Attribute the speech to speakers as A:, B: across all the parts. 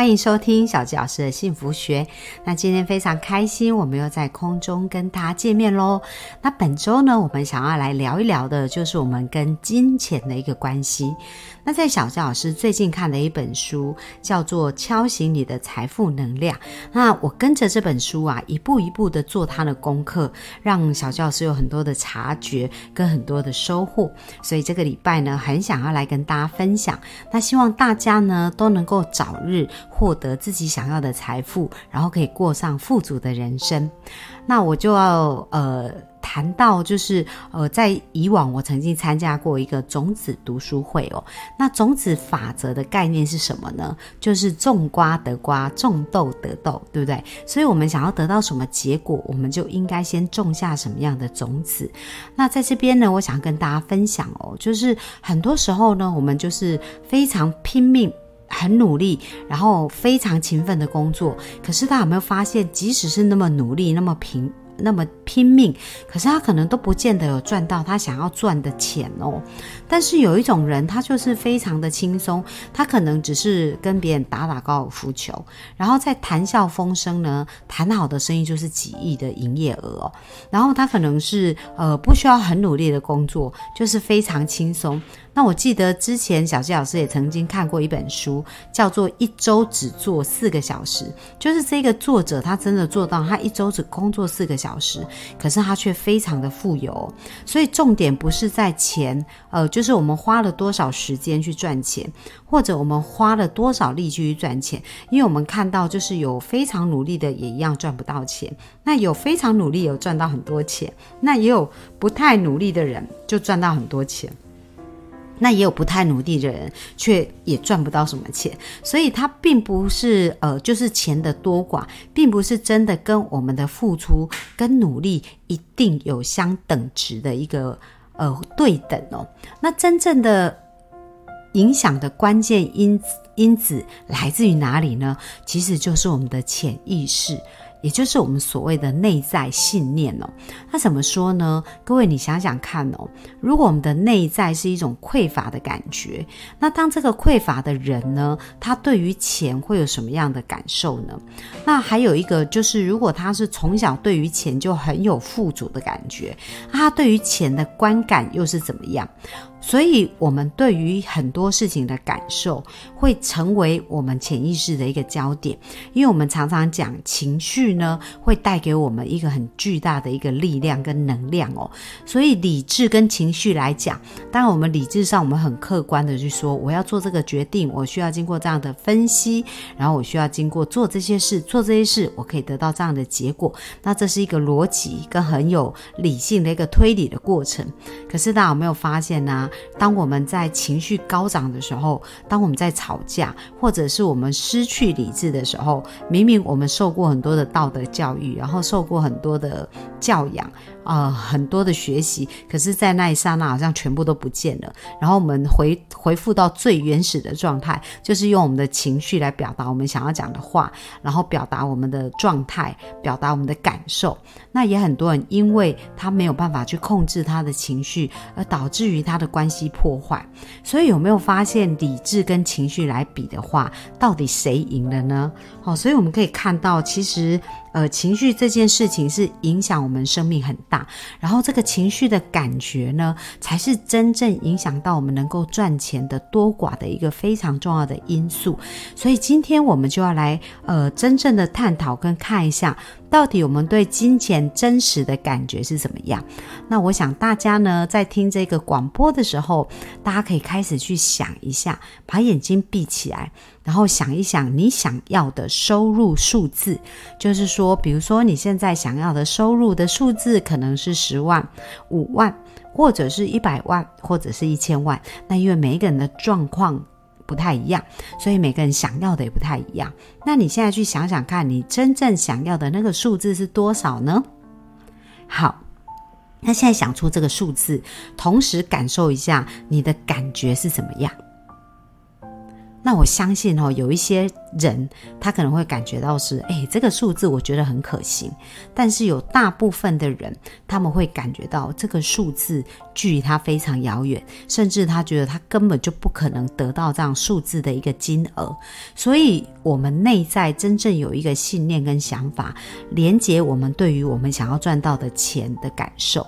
A: 欢迎收听小吉老师的幸福学。那今天非常开心，我们又在空中跟大家见面喽。那本周呢，我们想要来聊一聊的，就是我们跟金钱的一个关系。那在小吉老师最近看的一本书，叫做《敲醒你的财富能量》。那我跟着这本书啊，一步一步的做它的功课，让小吉老师有很多的察觉跟很多的收获。所以这个礼拜呢，很想要来跟大家分享。那希望大家呢，都能够早日。获得自己想要的财富，然后可以过上富足的人生。那我就要呃谈到，就是呃在以往我曾经参加过一个种子读书会哦。那种子法则的概念是什么呢？就是种瓜得瓜，种豆得豆，对不对？所以我们想要得到什么结果，我们就应该先种下什么样的种子。那在这边呢，我想跟大家分享哦，就是很多时候呢，我们就是非常拼命。很努力，然后非常勤奋的工作。可是他有没有发现，即使是那么努力、那么拼、那么拼命，可是他可能都不见得有赚到他想要赚的钱哦。但是有一种人，他就是非常的轻松，他可能只是跟别人打打高尔夫球，然后在谈笑风生呢，谈好的生意就是几亿的营业额哦。然后他可能是呃不需要很努力的工作，就是非常轻松。那我记得之前小谢老师也曾经看过一本书，叫做《一周只做四个小时》，就是这个作者他真的做到，他一周只工作四个小时，可是他却非常的富有。所以重点不是在钱，呃，就是我们花了多少时间去赚钱，或者我们花了多少力气去赚钱。因为我们看到，就是有非常努力的也一样赚不到钱，那有非常努力有赚到很多钱，那也有不太努力的人就赚到很多钱。那也有不太努力的人，却也赚不到什么钱，所以它并不是呃，就是钱的多寡，并不是真的跟我们的付出跟努力一定有相等值的一个呃对等哦。那真正的影响的关键因因子来自于哪里呢？其实就是我们的潜意识。也就是我们所谓的内在信念哦，那怎么说呢？各位，你想想看哦，如果我们的内在是一种匮乏的感觉，那当这个匮乏的人呢，他对于钱会有什么样的感受呢？那还有一个就是，如果他是从小对于钱就很有富足的感觉，他对于钱的观感又是怎么样？所以，我们对于很多事情的感受，会成为我们潜意识的一个焦点。因为我们常常讲情绪呢，会带给我们一个很巨大的一个力量跟能量哦。所以，理智跟情绪来讲，当然我们理智上我们很客观的去说，我要做这个决定，我需要经过这样的分析，然后我需要经过做这些事，做这些事，我可以得到这样的结果。那这是一个逻辑跟很有理性的一个推理的过程。可是，大家有没有发现呢？当我们在情绪高涨的时候，当我们在吵架，或者是我们失去理智的时候，明明我们受过很多的道德教育，然后受过很多的教养。啊，很多的学习，可是，在那一刹那，好像全部都不见了。然后我们回回复到最原始的状态，就是用我们的情绪来表达我们想要讲的话，然后表达我们的状态，表达我们的感受。那也很多人，因为他没有办法去控制他的情绪，而导致于他的关系破坏。所以有没有发现，理智跟情绪来比的话，到底谁赢了呢？好，所以我们可以看到，其实。呃，情绪这件事情是影响我们生命很大，然后这个情绪的感觉呢，才是真正影响到我们能够赚钱的多寡的一个非常重要的因素。所以今天我们就要来呃，真正的探讨跟看一下。到底我们对金钱真实的感觉是怎么样？那我想大家呢，在听这个广播的时候，大家可以开始去想一下，把眼睛闭起来，然后想一想你想要的收入数字。就是说，比如说你现在想要的收入的数字可能是十万、五万，或者是一百万，或者是一千万。那因为每一个人的状况。不太一样，所以每个人想要的也不太一样。那你现在去想想看，你真正想要的那个数字是多少呢？好，那现在想出这个数字，同时感受一下你的感觉是怎么样。那我相信哦，有一些人他可能会感觉到是，哎，这个数字我觉得很可行。但是有大部分的人，他们会感觉到这个数字距离他非常遥远，甚至他觉得他根本就不可能得到这样数字的一个金额。所以，我们内在真正有一个信念跟想法，连接我们对于我们想要赚到的钱的感受。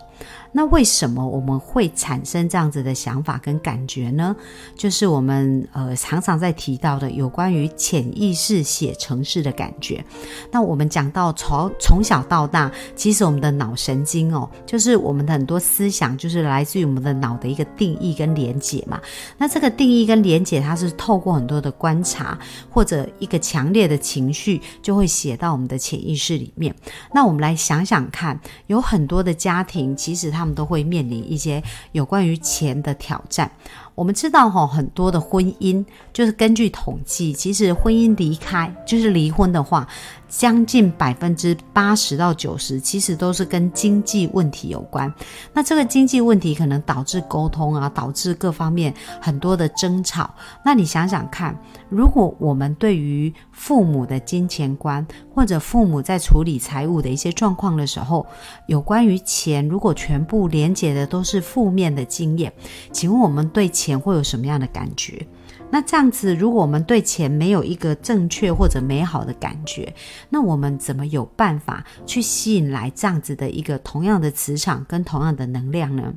A: 那为什么我们会产生这样子的想法跟感觉呢？就是我们呃常常在提到的有关于潜意识写程式的感觉。那我们讲到从从小到大，其实我们的脑神经哦，就是我们的很多思想，就是来自于我们的脑的一个定义跟连结嘛。那这个定义跟连结，它是透过很多的观察或者一个强烈的情绪，就会写到我们的潜意识里面。那我们来想想看，有很多的家庭，其其实。他们都会面临一些有关于钱的挑战。我们知道哈，很多的婚姻就是根据统计，其实婚姻离开就是离婚的话，将近百分之八十到九十，其实都是跟经济问题有关。那这个经济问题可能导致沟通啊，导致各方面很多的争吵。那你想想看，如果我们对于父母的金钱观，或者父母在处理财务的一些状况的时候，有关于钱，如果全部连接的都是负面的经验，请问我们对前会有什么样的感觉？那这样子，如果我们对钱没有一个正确或者美好的感觉，那我们怎么有办法去吸引来这样子的一个同样的磁场跟同样的能量呢？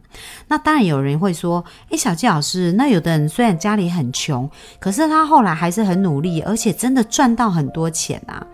A: 那当然有人会说：“诶，小季老师，那有的人虽然家里很穷，可是他后来还是很努力，而且真的赚到很多钱啊。”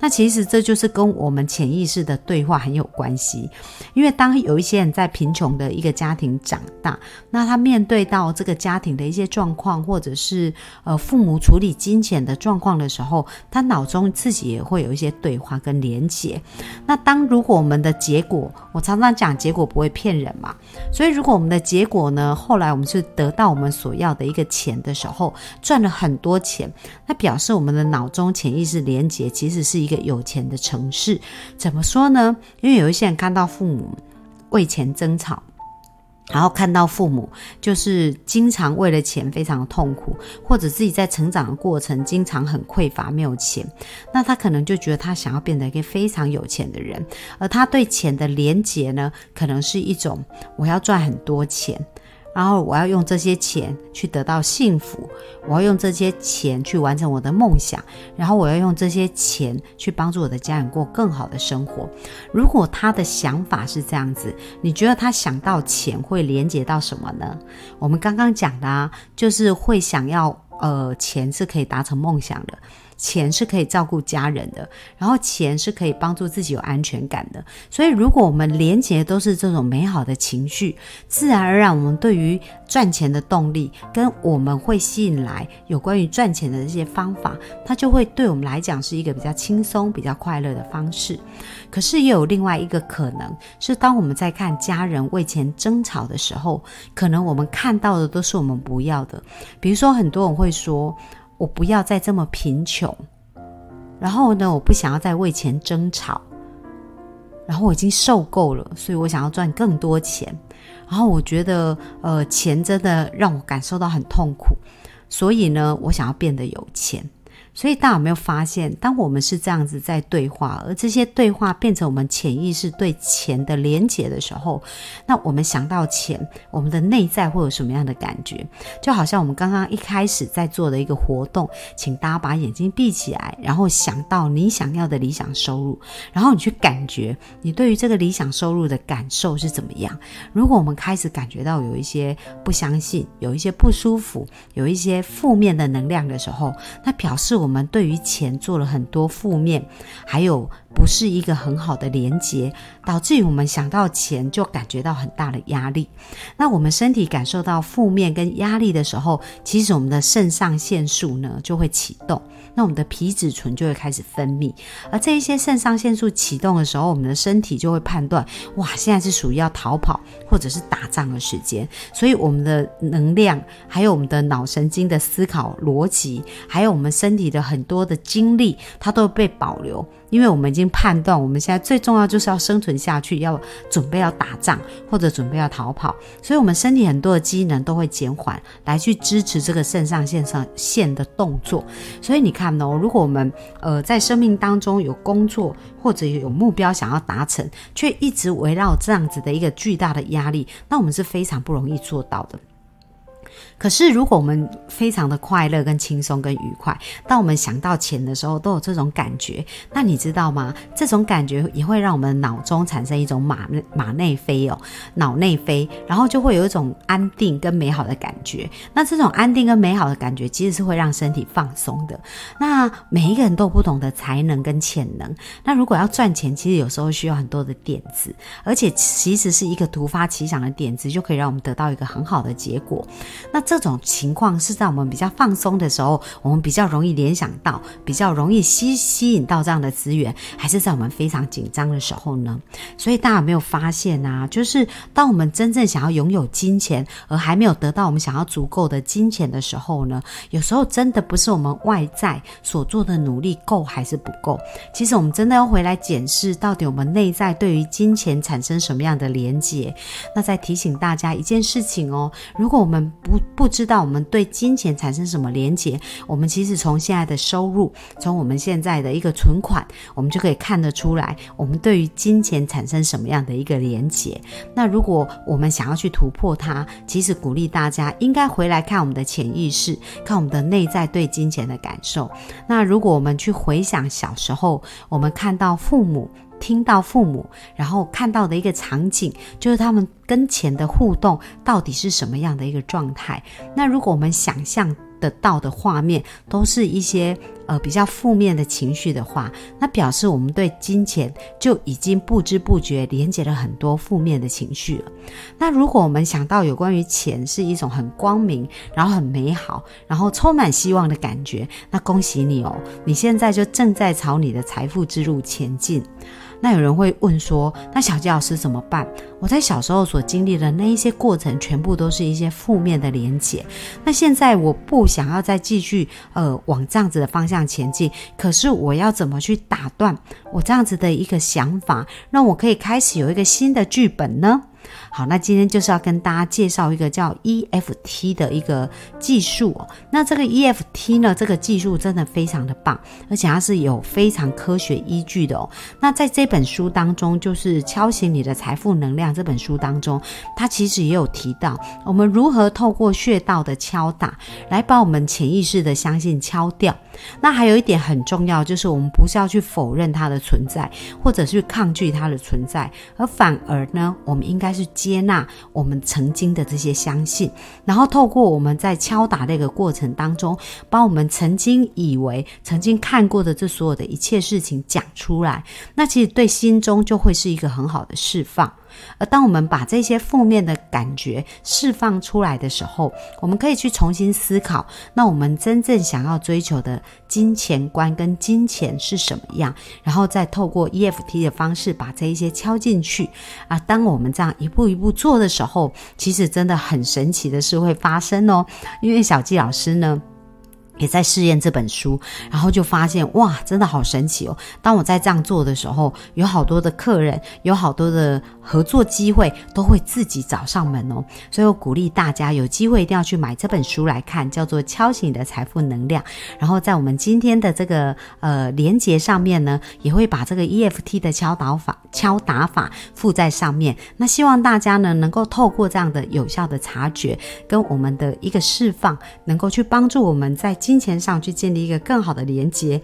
A: 那其实这就是跟我们潜意识的对话很有关系，因为当有一些人在贫穷的一个家庭长大，那他面对到这个家庭的一些状况，或者是呃，父母处理金钱的状况的时候，他脑中自己也会有一些对话跟连结。那当如果我们的结果，我常常讲结果不会骗人嘛，所以如果我们的结果呢，后来我们是得到我们所要的一个钱的时候，赚了很多钱，那表示我们的脑中潜意识连结其实是一个有钱的城市。怎么说呢？因为有一些人看到父母为钱争吵。然后看到父母就是经常为了钱非常痛苦，或者自己在成长的过程经常很匮乏，没有钱，那他可能就觉得他想要变得一个非常有钱的人，而他对钱的连结呢，可能是一种我要赚很多钱。然后我要用这些钱去得到幸福，我要用这些钱去完成我的梦想，然后我要用这些钱去帮助我的家人过更好的生活。如果他的想法是这样子，你觉得他想到钱会连接到什么呢？我们刚刚讲的啊，就是会想要，呃，钱是可以达成梦想的。钱是可以照顾家人的，然后钱是可以帮助自己有安全感的。所以，如果我们连接都是这种美好的情绪，自然而然，我们对于赚钱的动力，跟我们会吸引来有关于赚钱的这些方法，它就会对我们来讲是一个比较轻松、比较快乐的方式。可是，也有另外一个可能是，当我们在看家人为钱争吵的时候，可能我们看到的都是我们不要的。比如说，很多人会说。我不要再这么贫穷，然后呢，我不想要再为钱争吵，然后我已经受够了，所以我想要赚更多钱，然后我觉得，呃，钱真的让我感受到很痛苦，所以呢，我想要变得有钱。所以大家有没有发现，当我们是这样子在对话，而这些对话变成我们潜意识对钱的连结的时候，那我们想到钱，我们的内在会有什么样的感觉？就好像我们刚刚一开始在做的一个活动，请大家把眼睛闭起来，然后想到你想要的理想收入，然后你去感觉你对于这个理想收入的感受是怎么样。如果我们开始感觉到有一些不相信，有一些不舒服，有一些负面的能量的时候，那表示我。我们对于钱做了很多负面，还有不是一个很好的连接，导致于我们想到钱就感觉到很大的压力。那我们身体感受到负面跟压力的时候，其实我们的肾上腺素呢就会启动。那我们的皮质醇就会开始分泌，而这一些肾上腺素启动的时候，我们的身体就会判断，哇，现在是属于要逃跑或者是打仗的时间，所以我们的能量，还有我们的脑神经的思考逻辑，还有我们身体的很多的精力，它都被保留。因为我们已经判断我们现在最重要就是要生存下去，要准备要打仗或者准备要逃跑，所以我们身体很多的机能都会减缓，来去支持这个肾上腺上腺的动作。所以你看哦，如果我们呃在生命当中有工作或者有目标想要达成，却一直围绕这样子的一个巨大的压力，那我们是非常不容易做到的。可是，如果我们非常的快乐、跟轻松、跟愉快，当我们想到钱的时候，都有这种感觉，那你知道吗？这种感觉也会让我们脑中产生一种马马内飞哦，脑内飞，然后就会有一种安定跟美好的感觉。那这种安定跟美好的感觉，其实是会让身体放松的。那每一个人都有不同的才能跟潜能。那如果要赚钱，其实有时候需要很多的点子，而且其实是一个突发奇想的点子，就可以让我们得到一个很好的结果。那这种情况是在我们比较放松的时候，我们比较容易联想到，比较容易吸吸引到这样的资源，还是在我们非常紧张的时候呢？所以大家有没有发现啊？就是当我们真正想要拥有金钱，而还没有得到我们想要足够的金钱的时候呢？有时候真的不是我们外在所做的努力够还是不够，其实我们真的要回来检视，到底我们内在对于金钱产生什么样的连结？那再提醒大家一件事情哦，如果我们不不知道我们对金钱产生什么连结，我们其实从现在的收入，从我们现在的一个存款，我们就可以看得出来，我们对于金钱产生什么样的一个连结。那如果我们想要去突破它，其实鼓励大家应该回来看我们的潜意识，看我们的内在对金钱的感受。那如果我们去回想小时候，我们看到父母。听到父母，然后看到的一个场景，就是他们跟钱的互动到底是什么样的一个状态。那如果我们想象得到的画面都是一些呃比较负面的情绪的话，那表示我们对金钱就已经不知不觉连接了很多负面的情绪了。那如果我们想到有关于钱是一种很光明，然后很美好，然后充满希望的感觉，那恭喜你哦，你现在就正在朝你的财富之路前进。那有人会问说：“那小吉老师怎么办？我在小时候所经历的那一些过程，全部都是一些负面的连结。那现在我不想要再继续呃往这样子的方向前进，可是我要怎么去打断我这样子的一个想法，让我可以开始有一个新的剧本呢？”好，那今天就是要跟大家介绍一个叫 EFT 的一个技术。那这个 EFT 呢，这个技术真的非常的棒，而且它是有非常科学依据的哦。那在这本书当中，就是《敲醒你的财富能量》这本书当中，它其实也有提到我们如何透过穴道的敲打，来把我们潜意识的相信敲掉。那还有一点很重要，就是我们不是要去否认它的存在，或者是抗拒它的存在，而反而呢，我们应该去接纳我们曾经的这些相信，然后透过我们在敲打那个过程当中，把我们曾经以为、曾经看过的这所有的一切事情讲出来，那其实对心中就会是一个很好的释放。而当我们把这些负面的感觉释放出来的时候，我们可以去重新思考，那我们真正想要追求的金钱观跟金钱是什么样，然后再透过 EFT 的方式把这一些敲进去啊。当我们这样一步一步做的时候，其实真的很神奇的事会发生哦。因为小纪老师呢。也在试验这本书，然后就发现哇，真的好神奇哦！当我在这样做的时候，有好多的客人，有好多的合作机会都会自己找上门哦。所以我鼓励大家有机会一定要去买这本书来看，叫做《敲醒你的财富能量》。然后在我们今天的这个呃连接上面呢，也会把这个 EFT 的敲打法、敲打法附在上面。那希望大家呢能够透过这样的有效的察觉跟我们的一个释放，能够去帮助我们在。金钱上去建立一个更好的连接，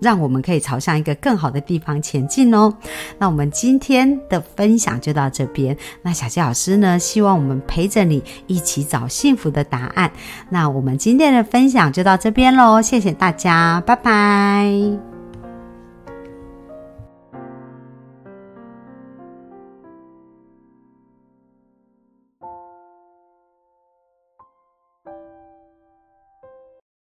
A: 让我们可以朝向一个更好的地方前进哦。那我们今天的分享就到这边。那小杰老师呢，希望我们陪着你一起找幸福的答案。那我们今天的分享就到这边喽，谢谢大家，拜拜。